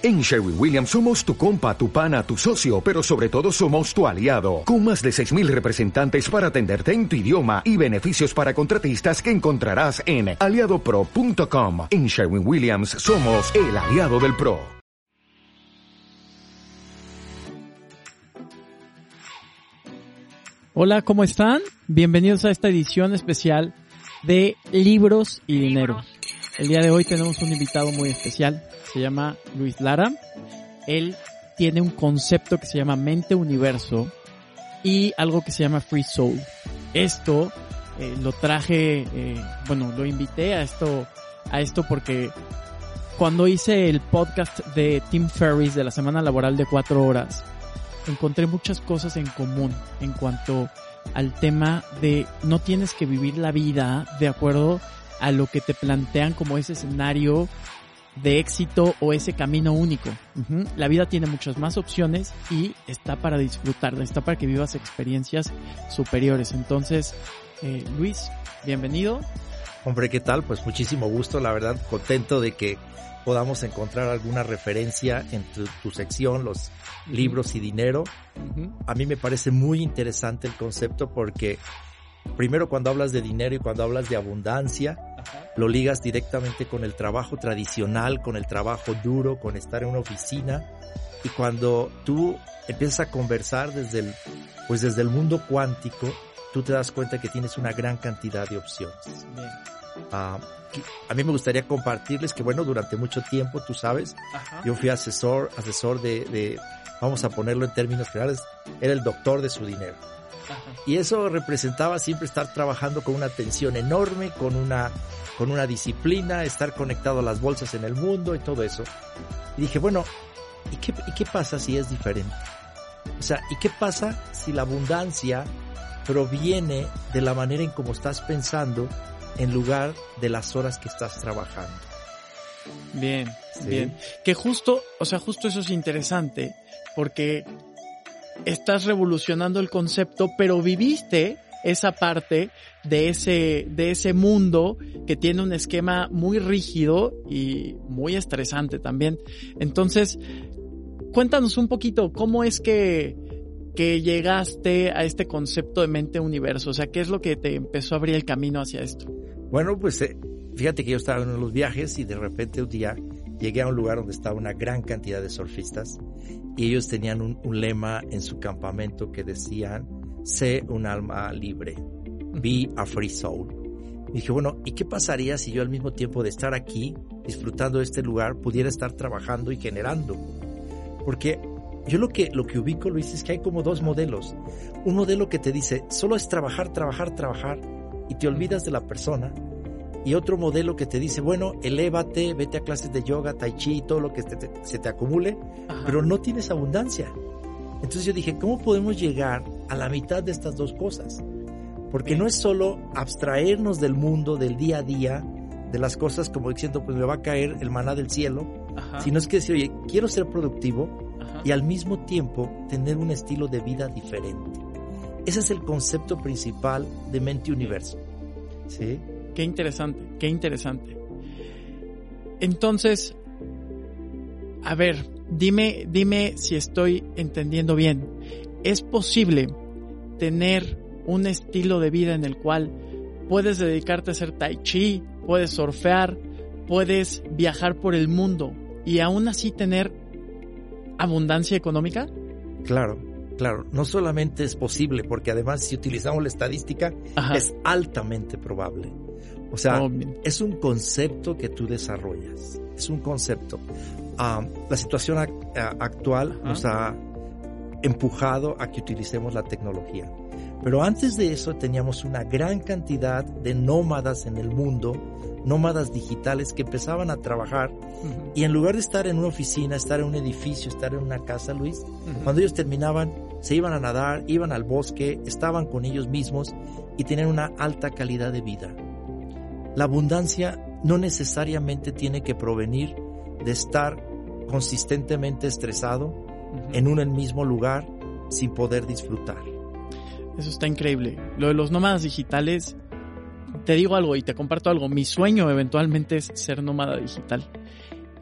En Sherwin Williams somos tu compa, tu pana, tu socio, pero sobre todo somos tu aliado, con más de 6.000 representantes para atenderte en tu idioma y beneficios para contratistas que encontrarás en aliadopro.com. En Sherwin Williams somos el aliado del PRO. Hola, ¿cómo están? Bienvenidos a esta edición especial de Libros y Dinero. El día de hoy tenemos un invitado muy especial, se llama Luis Lara. Él tiene un concepto que se llama mente universo y algo que se llama free soul. Esto eh, lo traje, eh, bueno, lo invité a esto, a esto porque cuando hice el podcast de Tim Ferriss de la semana laboral de cuatro horas, encontré muchas cosas en común en cuanto al tema de no tienes que vivir la vida de acuerdo a lo que te plantean como ese escenario de éxito o ese camino único. La vida tiene muchas más opciones y está para disfrutarla, está para que vivas experiencias superiores. Entonces, eh, Luis, bienvenido. Hombre, ¿qué tal? Pues muchísimo gusto, la verdad, contento de que podamos encontrar alguna referencia en tu, sección, los libros y dinero. A mí me parece muy interesante el concepto porque primero cuando hablas de dinero y cuando hablas de abundancia, lo ligas directamente con el trabajo tradicional, con el trabajo duro, con estar en una oficina. Y cuando tú empiezas a conversar desde el, pues desde el mundo cuántico, tú te das cuenta que tienes una gran cantidad de opciones. Ah, a mí me gustaría compartirles que, bueno, durante mucho tiempo, tú sabes, yo fui asesor, asesor de, de, vamos a ponerlo en términos generales, era el doctor de su dinero. Y eso representaba siempre estar trabajando con una atención enorme, con una, con una disciplina, estar conectado a las bolsas en el mundo y todo eso. Y dije, bueno, ¿y qué, ¿y qué pasa si es diferente? O sea, ¿y qué pasa si la abundancia proviene de la manera en cómo estás pensando en lugar de las horas que estás trabajando? Bien, bien. Que justo, o sea, justo eso es interesante, porque estás revolucionando el concepto, pero viviste esa parte de ese, de ese mundo que tiene un esquema muy rígido y muy estresante también. Entonces, cuéntanos un poquito cómo es que, que llegaste a este concepto de mente universo, o sea, qué es lo que te empezó a abrir el camino hacia esto. Bueno, pues eh, fíjate que yo estaba en los viajes y de repente un día llegué a un lugar donde estaba una gran cantidad de surfistas y ellos tenían un, lema en su campamento que decían, sé un alma libre, be a free soul. Y dije, bueno, ¿y qué pasaría si yo al mismo tiempo de estar aquí, disfrutando de este lugar, pudiera estar trabajando y generando? Porque yo lo que, lo que ubico, Luis, es que hay como dos modelos. Un modelo que te dice, solo es trabajar, trabajar, trabajar, y te olvidas de la persona y otro modelo que te dice, bueno, elévate, vete a clases de yoga, tai chi, todo lo que se te acumule, pero no tienes abundancia. Entonces yo dije, ¿cómo podemos llegar a la mitad de estas dos cosas? Porque no es solo abstraernos del mundo, del día a día, de las cosas como diciendo, pues me va a caer el maná del cielo, sino es que decir, oye, quiero ser productivo y al mismo tiempo tener un estilo de vida diferente. Ese es el concepto principal de Mente Universo. ¿Sí? Qué interesante, qué interesante. Entonces, a ver, dime, dime si estoy entendiendo bien. ¿Es posible tener un estilo de vida en el cual puedes dedicarte a hacer tai chi, puedes surfear, puedes viajar por el mundo y aún así tener abundancia económica? Claro, claro. No solamente es posible, porque además si utilizamos la estadística, es altamente probable. O sea, es un concepto que tú desarrollas. Es un concepto. Ah, la situación actual nos ha empujado a que utilicemos la tecnología. Pero antes de eso teníamos una gran cantidad de nómadas en el mundo, nómadas digitales que empezaban a trabajar y en lugar de estar en una oficina, estar en un edificio, estar en una casa, Luis, cuando ellos terminaban, se iban a nadar, iban al bosque, estaban con ellos mismos y tenían una alta calidad de vida. La abundancia no necesariamente tiene que provenir de estar consistentemente estresado en un mismo lugar sin poder disfrutar. Eso está increíble. Lo de los nómadas digitales, te digo algo y te comparto algo. Mi sueño eventualmente es ser nómada digital.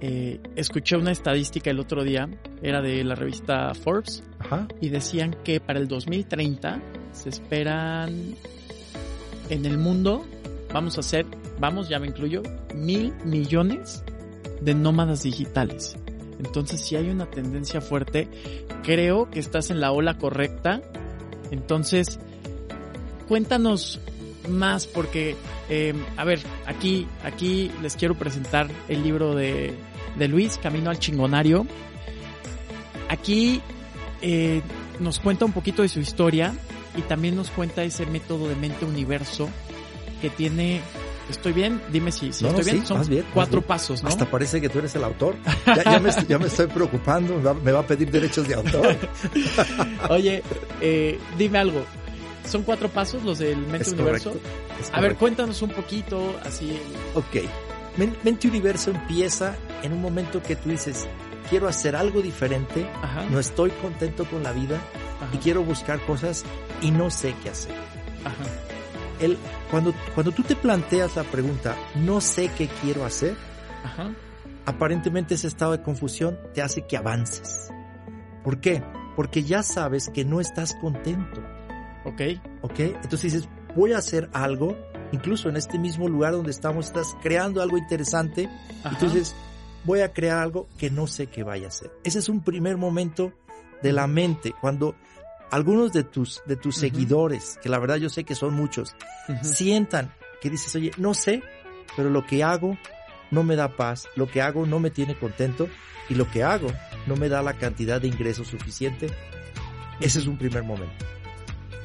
eh, escuché una estadística el otro día, era de la revista Forbes, Ajá. y decían que para el 2030 se esperan en el mundo, vamos a hacer, vamos, ya me incluyo, mil millones de nómadas digitales. Entonces, si hay una tendencia fuerte, creo que estás en la ola correcta. Entonces, cuéntanos más porque, eh, a ver, aquí, aquí les quiero presentar el libro de, de Luis, Camino al Chingonario. Aquí eh, nos cuenta un poquito de su historia y también nos cuenta ese método de mente universo que tiene ¿Estoy bien? Dime si, si No, estoy bien. sí, Son bien, cuatro bien. pasos, ¿no? Hasta parece que tú eres el autor. Ya, ya me, ya me estoy preocupando, me va, a pedir derechos de autor. Oye, eh, dime algo. ¿Son cuatro pasos los del Mente Es Universo? correcto. A ver, cuéntanos un poquito, así. Ok. Men- Mente Universo empieza en un momento que tú dices, quiero hacer algo diferente, Ajá. no estoy contento con la vida ajá, y quiero buscar cosas y no sé qué hacer. ajá, El, cuando, cuando tú te planteas la pregunta, no sé qué quiero hacer, ajá. aparentemente ese estado de confusión te hace que avances. ¿Por qué? Porque ya sabes que no estás contento. Ok. ¿Ok? Entonces dices, voy a hacer algo, incluso en este mismo lugar donde estamos, estás creando algo interesante, Ajá. entonces voy a crear algo que no sé qué vaya a ser. Ese es un primer momento de la mente, cuando algunos de tus, de tus seguidores, que la verdad yo sé que son muchos, sientan que dices, oye, no sé, pero lo que hago no me da paz, lo que hago no me tiene contento y lo que hago no me da la cantidad de ingresos suficiente. Ese es un primer momento.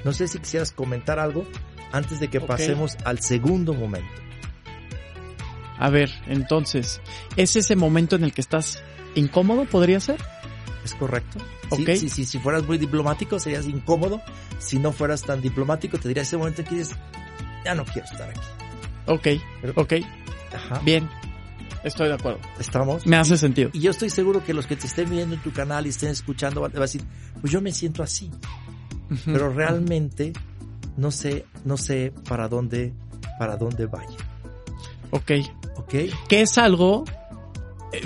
No sé si quisieras comentar algo antes de que pasemos al segundo momento. A ver, entonces, ¿es ese momento en el que estás incómodo, podría ser? ¿Es correcto? Sí, Ok. sí, sí, si fueras muy diplomático serías incómodo. Si no fueras tan diplomático te diría ese momento en que dices, ya no quiero estar aquí. Ok, Pero- ok, Ajá. bien. Estoy de acuerdo. Estamos. Me hace sentido. Y yo estoy seguro que los que te estén viendo en tu canal y estén escuchando van a decir, pues yo me siento así. Pero realmente no sé, no sé para dónde, para dónde vaya. Ok. ¿Ok? Que es algo,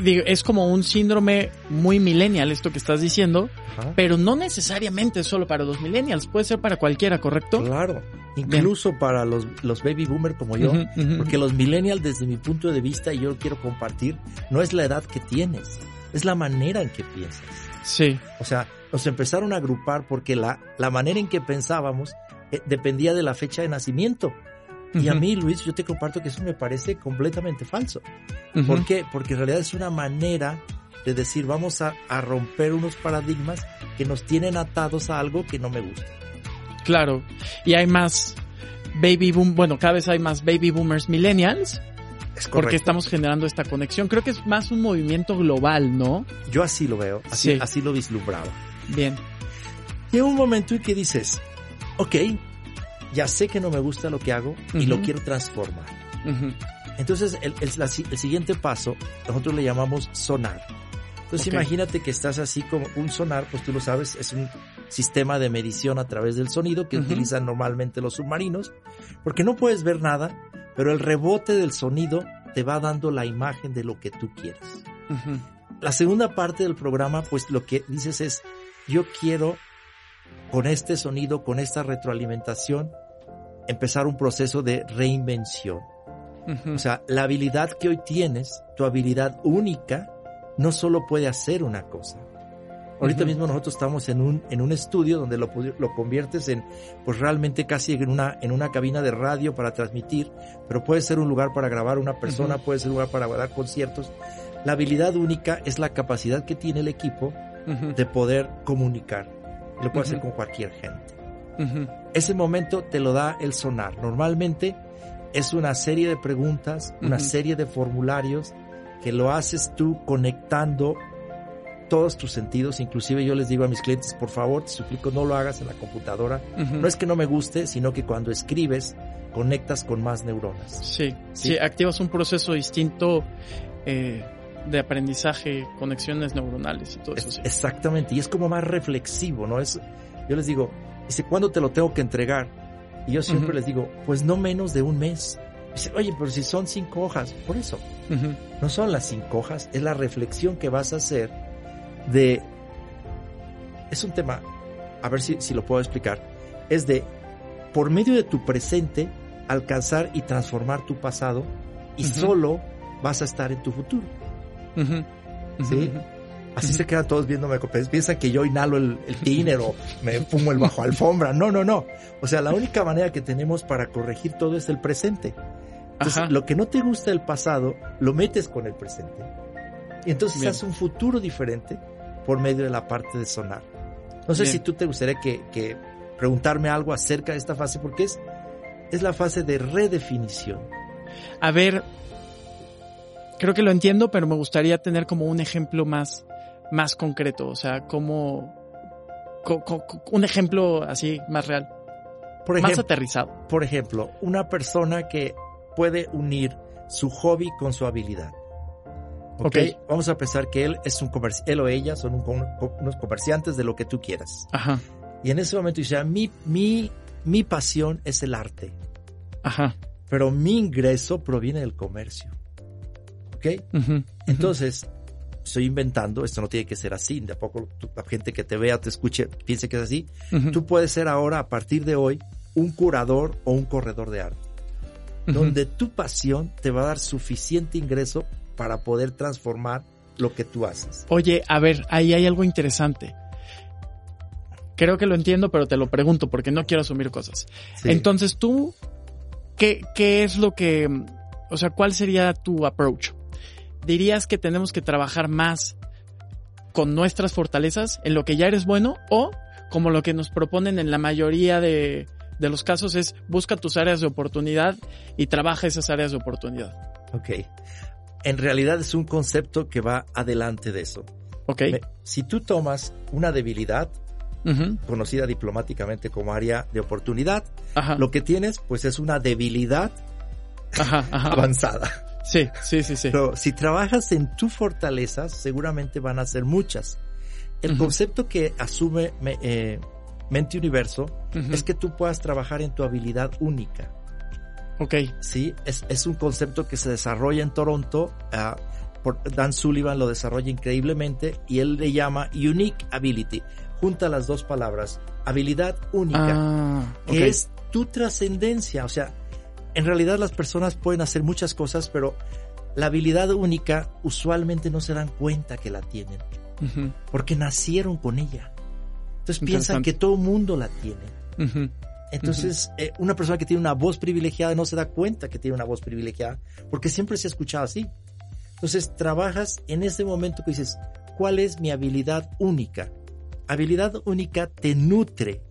digo, es como un síndrome muy millennial esto que estás diciendo, Ajá. pero no necesariamente es solo para los millennials, puede ser para cualquiera, ¿correcto? Claro. Incluso para los, los baby boomer como yo. Porque los millennials, desde mi punto de vista, y yo lo quiero compartir, no es la edad que tienes, es la manera en que piensas. Sí, O sea, nos empezaron a agrupar porque la, la manera en que pensábamos eh, dependía de la fecha de nacimiento. Y a mí, Luis, yo te comparto que eso me parece completamente falso. ¿Por qué? Porque en realidad es una manera de decir, vamos a, a romper unos paradigmas que nos tienen atados a algo que no me gusta. Claro. Y hay más baby boom, bueno, cada vez hay más baby boomers millennials Es porque estamos generando esta conexión. Creo que es más un movimiento global, ¿no? Yo así lo veo, así, Sí. así lo vislumbraba. Bien. Llega un momento en que dices, ok, ya sé que no me gusta lo que hago y lo quiero transformar. Entonces, el, el- la si- el siguiente paso, nosotros le llamamos sonar. Entonces, imagínate que estás así como un sonar, pues tú lo sabes, es un sistema de medición a través del sonido que utilizan normalmente los submarinos, porque no puedes ver nada, pero el rebote del sonido te va dando la imagen de lo que tú quieres. La segunda parte del programa, pues lo que dices es, yo quiero con este sonido, con esta retroalimentación, empezar un proceso de reinvención. Ujú. O sea, la habilidad que hoy tienes, tu habilidad única, no solo puede hacer una cosa. Ahorita Ujú. mismo nosotros estamos en un, en un estudio donde lo, lo conviertes en, pues realmente casi en una, en una cabina de radio para transmitir, pero puede ser un lugar para grabar una persona, Ujú. puede ser un lugar para dar conciertos. La habilidad única es la capacidad que tiene el equipo Ujú. de poder comunicar. Lo puede hacer con cualquier gente Ese momento te lo da el sonar. Normalmente es una serie de preguntas, una serie de formularios que lo haces tú conectando todos tus sentidos. Inclusive yo les digo a mis clientes, por favor, te suplico, no lo hagas en la computadora. No es que no me guste, sino que cuando escribes conectas con más neuronas. Sí, sí, Sí. activas un proceso distinto eh, de aprendizaje, conexiones neuronales y todo eso. Es- Sí. Exactamente, y es como más reflexivo, ¿no? Es, yo les digo, dice, ¿cuándo te lo tengo que entregar? Y yo siempre les digo, pues no menos de un mes. Dice, oye, pero si son cinco hojas, por eso. No son las cinco hojas, es la reflexión que vas a hacer de... Es un tema, a ver si, si lo puedo explicar, es de, por medio de tu presente, alcanzar y transformar tu pasado y solo vas a estar en tu futuro. ¿Sí? Así se quedan todos viéndome. Piensan que yo inhalo el, el tiner o me fumo el bajo alfombra. No, no, no. O sea, la única manera que tenemos para corregir todo es el presente. Entonces, lo que no te gusta del pasado, lo metes con el presente. Y entonces haces un futuro diferente por medio de la parte de sonar. No sé si tú te gustaría que, que, preguntarme algo acerca de esta fase, porque es, es la fase de redefinición. A ver, creo que lo entiendo, pero me gustaría tener como un ejemplo más, más concreto, o sea, como un ejemplo así más real, por ejemplo, más aterrizado. Por ejemplo, una persona que puede unir su hobby con su habilidad. ¿Okay? Vamos a pensar que él es un él o ella son unos comerciantes de lo que tú quieras. Ajá. Y en ese momento dice, ah, mi, mi, mi pasión es el arte. Ajá. Pero mi ingreso proviene del comercio. ¿Ok? Entonces, estoy inventando, esto no tiene que ser así, de a poco la gente que te vea, te escuche, piense que es así. Tú puedes ser ahora, a partir de hoy, un curador o un corredor de arte donde tu pasión te va a dar suficiente ingreso para poder transformar lo que tú haces. Oye, a ver, ahí hay algo interesante. Creo que lo entiendo, pero te lo pregunto porque no quiero asumir cosas. Entonces tú, ¿qué, ¿qué es lo que, o sea, cuál sería tu approach? ¿Dirías que tenemos que trabajar más con nuestras fortalezas en lo que ya eres bueno o como lo que nos proponen en la mayoría de, de los casos es busca tus áreas de oportunidad y trabaja esas áreas de oportunidad. Ok. En realidad es un concepto que va adelante de eso. Ok. Si tú tomas una debilidad, conocida diplomáticamente como área de oportunidad, lo que tienes pues es una debilidad avanzada. Sí, sí, sí, sí. Pero si trabajas en tu fortalezas, seguramente van a ser muchas. El concepto que asume eh, Mente Universo es que tú puedas trabajar en tu habilidad única. Ok. Sí, es, es un concepto que se desarrolla en Toronto. Por Dan Sullivan lo desarrolla increíblemente y él le llama Unique Ability. Junta las dos palabras, habilidad única, ah, que es tu trascendencia. O sea, en realidad las personas pueden hacer muchas cosas, pero la habilidad única usualmente no se dan cuenta que la tienen, porque nacieron con ella. Entonces piensan que todo mundo la tiene. Entonces, eh, una persona que tiene una voz privilegiada no se da cuenta que tiene una voz privilegiada porque siempre se ha escuchado así. Entonces, trabajas en ese momento que dices, ¿cuál es mi habilidad única? Habilidad única te nutre,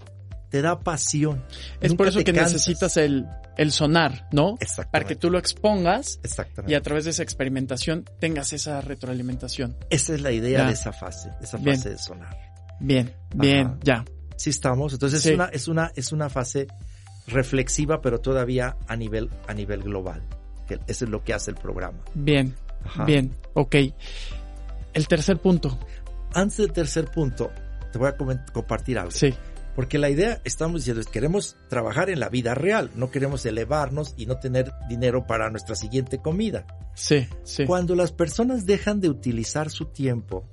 te da pasión. Es por eso que necesitas el, el sonar, ¿no? Exactamente. Para que tú lo expongas Exactamente. y a través de esa experimentación tengas esa retroalimentación. Esa es la idea de esa fase, esa fase de sonar. Bien, bien, ya. Sí estamos. Entonces es una, es una, es una fase reflexiva, pero todavía a nivel, a nivel global. Que eso es lo que hace el programa. Bien, bien, ok. El tercer punto. Antes del tercer punto, te voy a compartir algo. Sí. Porque la idea, estamos diciendo, es queremos trabajar en la vida real, no queremos elevarnos y no tener dinero para nuestra siguiente comida. Sí, sí. Cuando las personas dejan de utilizar su tiempo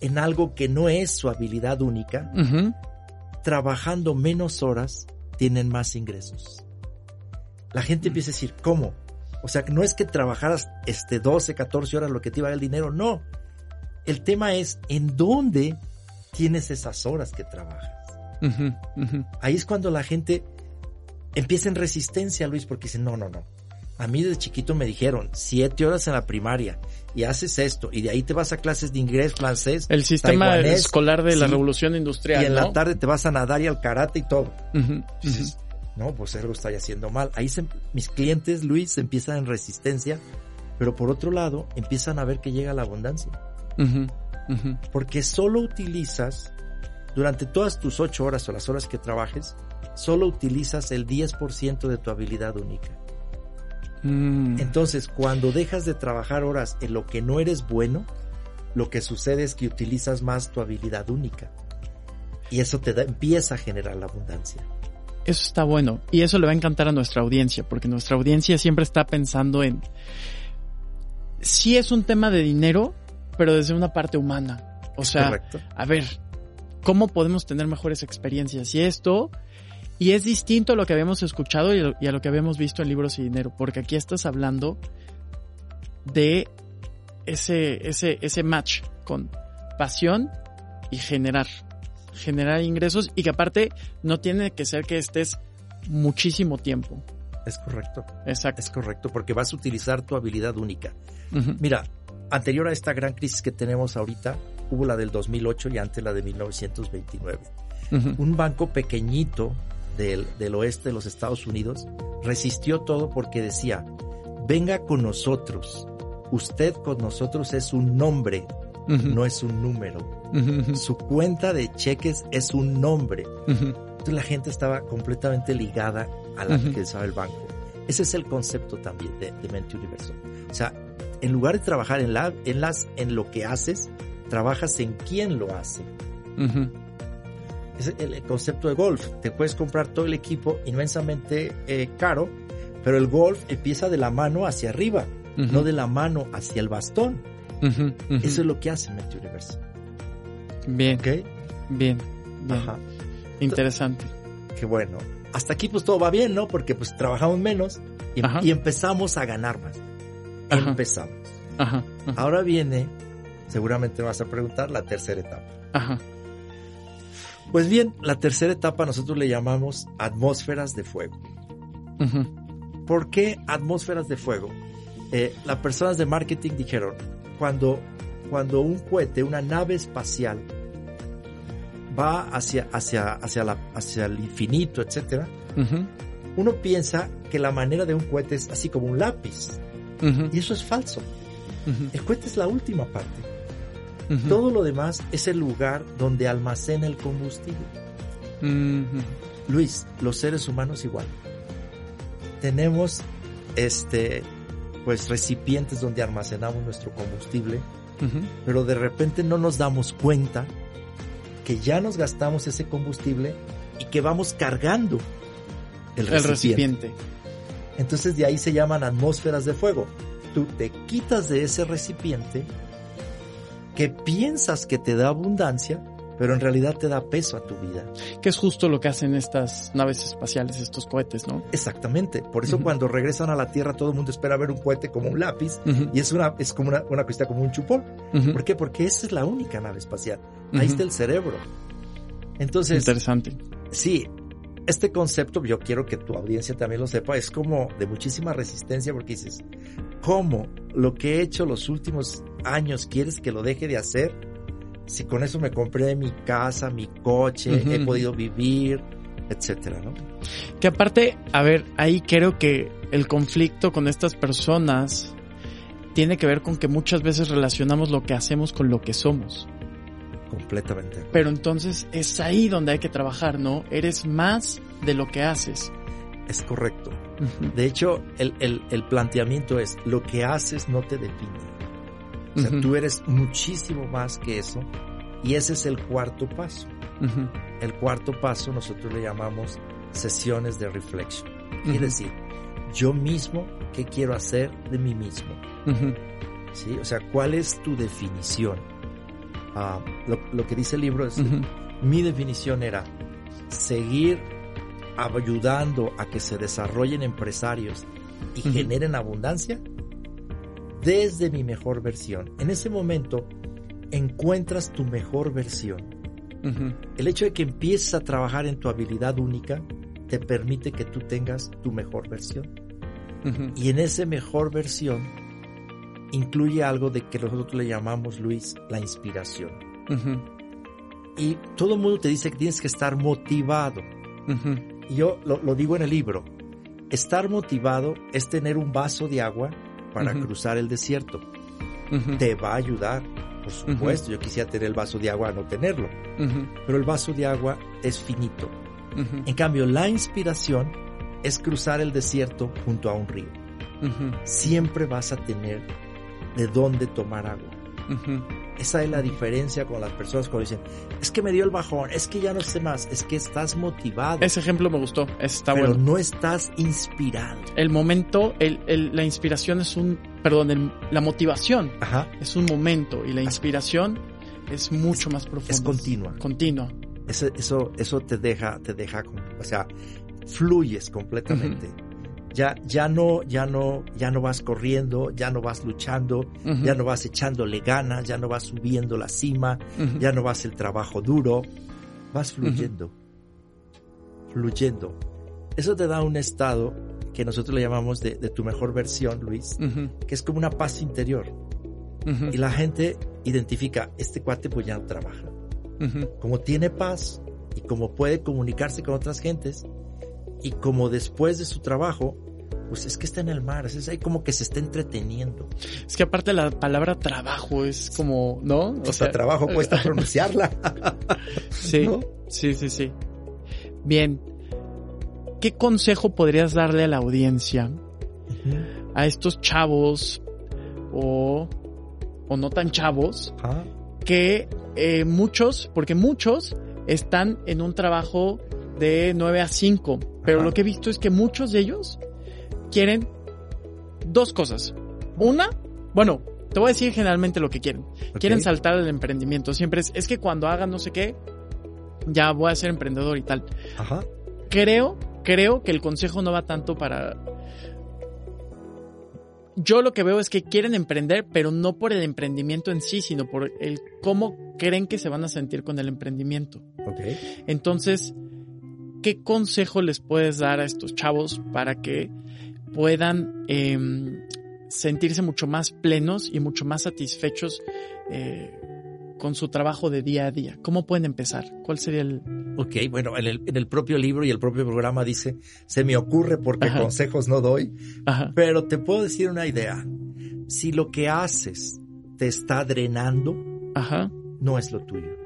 en algo que no es su habilidad única, trabajando menos horas, tienen más ingresos. La gente empieza a decir, ¿cómo? O sea, no es que trabajaras este 12, 14 horas lo que te iba a dar el dinero, no. El tema es en dónde tienes esas horas que trabajas. Ahí es cuando la gente empieza en resistencia, Luis, porque dice, no, no, no. A mí desde chiquito me dijeron siete horas en la primaria y haces esto y de ahí te vas a clases de inglés, francés. El sistema escolar de la revolución industrial. Y en la tarde te vas a nadar y al karate y todo. no, pues algo está haciendo mal. Ahí mis clientes, Luis, empiezan en resistencia, pero por otro lado empiezan a ver que llega la abundancia. Porque solo utilizas, durante todas tus ocho horas o las horas que trabajes, solo utilizas el 10% de tu habilidad única. Mm. Entonces, cuando dejas de trabajar horas en lo que no eres bueno, lo que sucede es que utilizas más tu habilidad única. Y eso te da, empieza a generar la abundancia. Eso está bueno. Y eso le va a encantar a nuestra audiencia, porque nuestra audiencia siempre está pensando en... Sí es un tema de dinero, pero desde una parte humana. O sea, a ver, ¿cómo podemos tener mejores experiencias? Y esto, y es distinto a lo que habíamos escuchado y a lo que habíamos visto en Libros y Dinero, porque aquí estás hablando de ese, ese, ese match con pasión y generar, generar ingresos y que aparte no tiene que ser que estés muchísimo tiempo. Es correcto. Exacto. Es correcto, porque vas a utilizar tu habilidad única. Mira, anterior a esta gran crisis que tenemos ahorita, hubo la del 2008 y antes la de 1929. Un banco pequeñito del, del oeste de los Estados Unidos resistió todo porque decía, venga con nosotros, usted con nosotros es un nombre, no es un número. Su cuenta de cheques es un nombre. Entonces la gente estaba completamente ligada a la que usaba el banco. Ese es el concepto también de, Mente Universo. O sea, en lugar de trabajar en, la, en, las, en lo que haces, trabajas en quién lo hace. Es el, concepto de golf. Te puedes comprar todo el equipo inmensamente eh, caro, pero el golf empieza de la mano hacia arriba, no de la mano hacia el bastón. Eso es lo que hace Mente Universo. Bien. Bien. Ajá. Interesante. Qué bueno. Hasta aquí pues todo va bien, ¿no? Porque pues trabajamos menos y, empezamos a ganar más. Empezamos. Ajá. Ahora viene, seguramente vas a preguntar, la tercera etapa. Pues bien, la tercera etapa nosotros le llamamos atmósferas de fuego. ¿Por qué atmósferas de fuego? Eh, las personas de marketing dijeron, cuando, cuando un cohete, una nave espacial, va hacia, hacia, hacia, la, hacia el infinito, etc., uno piensa que la manera de un cohete es así como un lápiz. Y eso es falso. El cohete es la última parte. Todo lo demás es el lugar donde almacena el combustible. Luis, los seres humanos igual. Tenemos este pues recipientes donde almacenamos nuestro combustible, pero de repente no nos damos cuenta que ya nos gastamos ese combustible y que vamos cargando el recipiente. Entonces de ahí se llaman atmósferas de fuego. Tú te quitas de ese recipiente que piensas que te da abundancia, pero en realidad te da peso a tu vida. Que es justo lo que hacen estas naves espaciales, estos cohetes, ¿no? Exactamente. Por eso cuando regresan a la Tierra todo el mundo espera ver un cohete como un lápiz y es una es como una, una cuestión como un chupón. ¿Por qué? Porque esa es la única nave espacial. Ahí está el cerebro. Entonces, interesante. Sí, este concepto, yo quiero que tu audiencia también lo sepa, es como de muchísima resistencia porque dices, ¿cómo lo que he hecho los últimos años quieres que lo deje de hacer? si con eso me compré mi casa, mi coche, he podido vivir, etcétera, ¿no? Que aparte, a ver, ahí creo que el conflicto con estas personas tiene que ver con que muchas veces relacionamos lo que hacemos con lo que somos. Completamente. Pero entonces es ahí donde hay que trabajar, ¿no? Eres más de lo que haces. Es correcto. De hecho, el, el planteamiento es, lo que haces no te define. O sea, tú eres muchísimo más que eso. Y ese es el cuarto paso. El cuarto paso nosotros le llamamos sesiones de reflexión. Quiere decir, yo mismo, ¿qué quiero hacer de mí mismo? ¿Sí? O sea, ¿cuál es tu definición? Ah, lo, que dice el libro es, mi definición era seguir ayudando a que se desarrollen empresarios y generen abundancia desde mi mejor versión. En ese momento encuentras tu mejor versión. El hecho de que empieces a trabajar en tu habilidad única te permite que tú tengas tu mejor versión. Y en esa mejor versión incluye algo de que nosotros le llamamos, Luis, la inspiración. Y todo el mundo te dice que tienes que estar motivado. Y yo lo, lo digo en el libro. Estar motivado es tener un vaso de agua para cruzar el desierto. Te va a ayudar, por supuesto. Yo quisiera tener el vaso de agua, no tenerlo. Pero el vaso de agua es finito. En cambio, la inspiración es cruzar el desierto junto a un río. Siempre vas a tener de dónde tomar agua. Esa es la diferencia con las personas cuando dicen, es que me dio el bajón, es que ya no sé más, es que estás motivado. Ese ejemplo me gustó, está pero bueno. no estás inspirado. El momento, el, el, la inspiración es un, perdón, el, la motivación Ajá. es un momento y la inspiración es mucho más profunda. Es continua. Continua. Eso, eso, eso te deja, te deja, o sea, fluyes completamente. Ya, ya no, ya no, ya no vas corriendo, ya no vas luchando, Uh -huh. ya no vas echándole ganas, ya no vas subiendo la cima, Uh -huh. ya no vas el trabajo duro, vas fluyendo, fluyendo. Eso te da un estado que nosotros le llamamos de, de tu mejor versión, Luis, que es como una paz interior. Y la gente identifica, este cuate pues ya no trabaja. Como tiene paz y como puede comunicarse con otras gentes y como después de su trabajo, pues es que está en el mar, es ahí como que se está entreteniendo. Es que aparte la palabra trabajo es como, ¿no? O, sea, trabajo cuesta pronunciarla. sí, ¿no? sí, sí, sí. Bien. ¿Qué consejo podrías darle a la audiencia? Uh -huh. A estos chavos o, o no tan chavos ¿Ah? que eh, muchos, porque muchos están en un trabajo de 9 a 5, pero lo que he visto es que muchos de ellos quieren dos cosas. Una, bueno, te voy a decir generalmente lo que quieren. Okay. Quieren saltar al emprendimiento. Siempre es, es que cuando hagan no sé qué, ya voy a ser emprendedor y tal. Ajá. Creo, creo que el consejo no va tanto para... Yo lo que veo es que quieren emprender, pero no por el emprendimiento en sí, sino por el cómo creen que se van a sentir con el emprendimiento. Okay. Entonces, ¿qué consejo les puedes dar a estos chavos para que puedan eh, sentirse mucho más plenos y mucho más satisfechos eh, con su trabajo de día a día? ¿Cómo pueden empezar? ¿Cuál sería el...? Ok, bueno, en el, en el propio libro y el propio programa dice, se me ocurre porque Ajá. consejos no doy, Ajá. pero te puedo decir una idea. Si lo que haces te está drenando, Ajá. no es lo tuyo.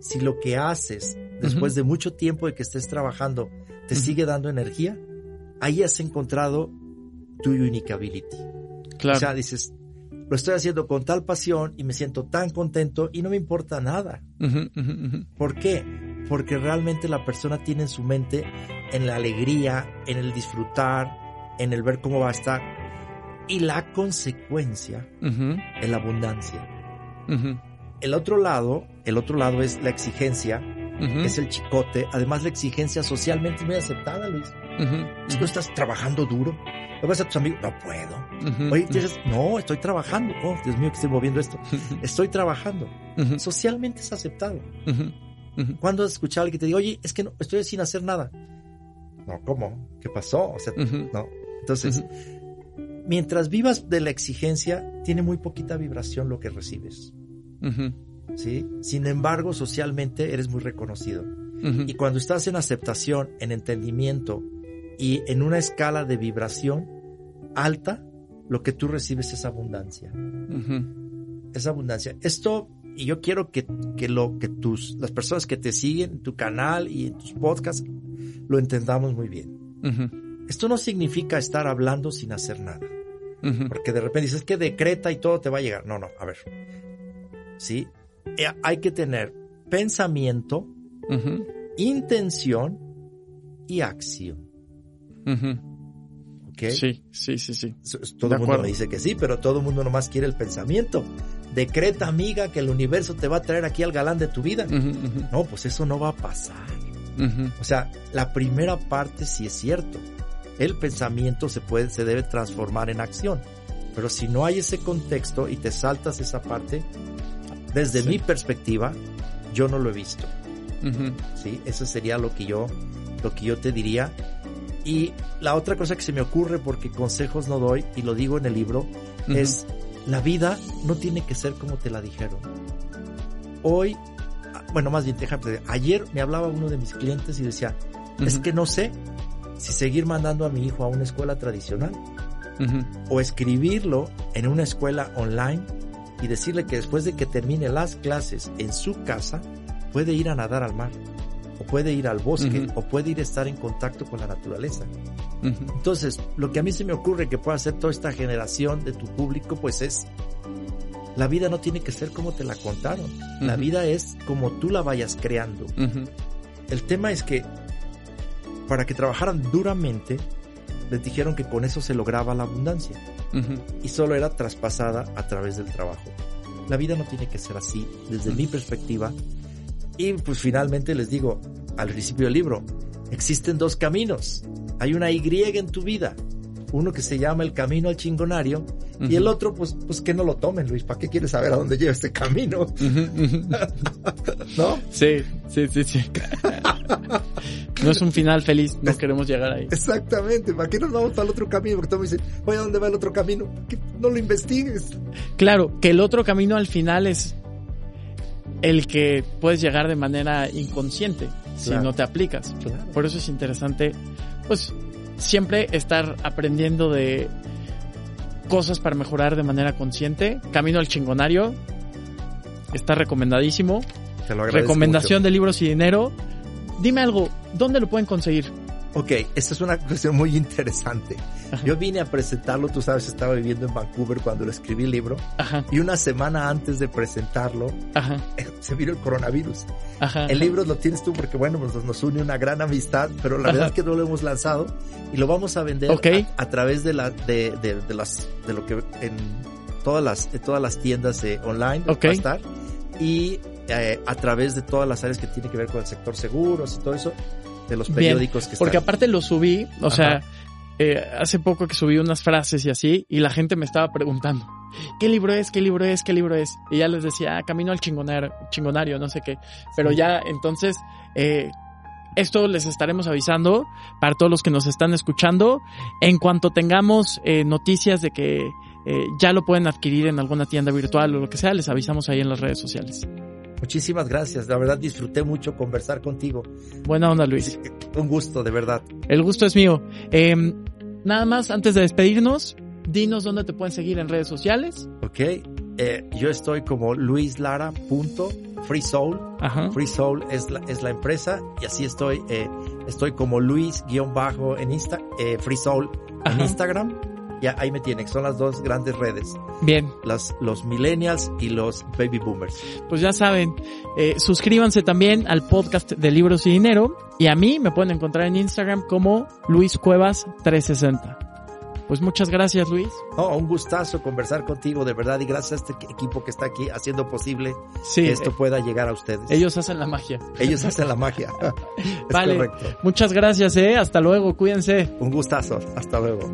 Si lo que haces después uh -huh. de mucho tiempo de que estés trabajando te uh -huh. sigue dando energía, ahí has encontrado tu unique ability. Claro. O sea, dices, lo estoy haciendo con tal pasión y me siento tan contento y no me importa nada. Uh -huh, ¿Por qué? Porque realmente la persona tiene en su mente en la alegría, en el disfrutar, en el ver cómo va a estar. Y la consecuencia es la abundancia. El otro lado, el otro lado es la exigencia, es el chicote. Además, la exigencia socialmente muy aceptada, Luis. Si tú estás trabajando duro, le vas a tus amigos, no puedo. Uh -huh, Oye, dices, uh -huh. no, estoy trabajando. Oh, Dios mío, que estoy moviendo esto. Estoy trabajando. Uh -huh. Socialmente es aceptado. ¿Cuándo has escuchado a alguien que te diga, oye, es que no, estoy sin hacer nada? No, ¿cómo? ¿Qué pasó? O sea, no. Entonces, mientras vivas de la exigencia, tiene muy poquita vibración lo que recibes. ¿Sí? Sin embargo, socialmente eres muy reconocido. Y cuando estás en aceptación, en entendimiento, y en una escala de vibración alta, lo que tú recibes es abundancia. Uh -huh. Es abundancia. Esto, y yo quiero que, que, lo, que tus, las personas que te siguen en tu canal y en tus podcasts lo entendamos muy bien. Uh -huh. Esto no significa estar hablando sin hacer nada. Uh -huh. Porque de repente dices que decreta y todo te va a llegar. No, no, a ver. Sí, eh, hay que tener pensamiento, intención y acción. Uh -huh. ¿Okay? Sí, sí, sí, sí. Todo el mundo me dice que sí, pero todo el mundo nomás quiere el pensamiento. Decreta, amiga, que el universo te va a traer aquí al galán de tu vida. Uh -huh, uh -huh. No, pues eso no va a pasar. O sea, la primera parte sí es cierto. El pensamiento se puede, se debe transformar en acción. Pero si no hay ese contexto y te saltas esa parte, desde sí. mi perspectiva, yo no lo he visto. Sí, eso sería lo que yo, lo que yo te diría. Y la otra cosa que se me ocurre, porque consejos no doy, y lo digo en el libro, uh -huh. es la vida no tiene que ser como te la dijeron. Hoy, bueno, más bien, déjame, ayer me hablaba uno de mis clientes y decía, uh -huh. es que no sé si seguir mandando a mi hijo a una escuela tradicional uh -huh. o escribirlo en una escuela online y decirle que después de que termine las clases en su casa, puede ir a nadar al mar o puede ir al bosque, uh -huh. o puede ir a estar en contacto con la naturaleza. Uh -huh. Entonces, lo que a mí se me ocurre que pueda hacer toda esta generación de tu público, pues es la vida no tiene que ser como te la contaron. La vida es como tú la vayas creando. El tema es que para que trabajaran duramente, les dijeron que con eso se lograba la abundancia. Y solo era traspasada a través del trabajo. La vida no tiene que ser así, desde mi perspectiva. Y pues finalmente les digo, al principio del libro, existen dos caminos. Hay una Y en tu vida. Uno que se llama el camino al chingonario y el otro, pues, pues que no lo tomen, Luis. ¿Para qué quieres saber a dónde lleva este camino? ¿No? Sí, sí, sí, sí. no es un final feliz, no queremos llegar ahí. Exactamente, ¿para qué nos vamos el otro camino? Porque todos me dicen, oye, ¿a dónde va el otro camino? Que no lo investigues. Claro, que el otro camino al final es el que puedes llegar de manera inconsciente si no te aplicas. Por eso es interesante, pues, siempre estar aprendiendo de cosas para mejorar de manera consciente. Camino al chingonario. Está recomendadísimo. Recomendación de libros y dinero. Dime algo, ¿dónde lo pueden conseguir? Ok, esta es una cuestión muy interesante. Yo vine a presentarlo, tú sabes, estaba viviendo en Vancouver cuando lo escribí el libro. Y una semana antes de presentarlo, se vino el coronavirus. el libro lo tienes tú porque, bueno, pues nos une una gran amistad, pero la verdad es que no lo hemos lanzado y lo vamos a vender a, través de la, de, de, las, de lo que en todas las, todas las tiendas eh, online va a estar. Y eh, a través de todas las áreas que tiene que ver con el sector seguros y todo eso de los periódicos que Porque aparte lo subí, o sea, eh, hace poco que subí unas frases y así, y la gente me estaba preguntando, ¿qué libro es? ¿Qué libro es? ¿Qué libro es? Y ya les decía, ah, camino al chingonario, chingonario, no sé qué. Pero ya, entonces, eh, esto les estaremos avisando para todos los que nos están escuchando. En cuanto tengamos eh, noticias de que eh, ya lo pueden adquirir en alguna tienda virtual o lo que sea, les avisamos ahí en las redes sociales. Muchísimas gracias, la verdad disfruté mucho conversar contigo. Buena onda, Luis. Un gusto, de verdad. El gusto es mío. Eh, nada más, antes de despedirnos, dinos dónde te pueden seguir en redes sociales. Ok, eh, yo estoy como luislara.freesoul. Ajá. Free Soul es la, es la empresa y así estoy, eh, estoy como Luis-bajo en Insta, eh, Free Soul en Instagram ya ahí me tienen, son las dos grandes redes. Bien. Las, los millennials y los baby boomers. Pues ya saben, eh, suscríbanse también al podcast de Libros y Dinero y a mí me pueden encontrar en Instagram como Luis Cuevas 360. Pues muchas gracias, Luis. Oh, un gustazo conversar contigo, de verdad, y gracias a este equipo que está aquí haciendo posible que esto pueda llegar a ustedes. Ellos hacen la magia. Ellos hacen la magia. vale. Muchas gracias, eh. Hasta luego, cuídense. Un gustazo. Hasta luego.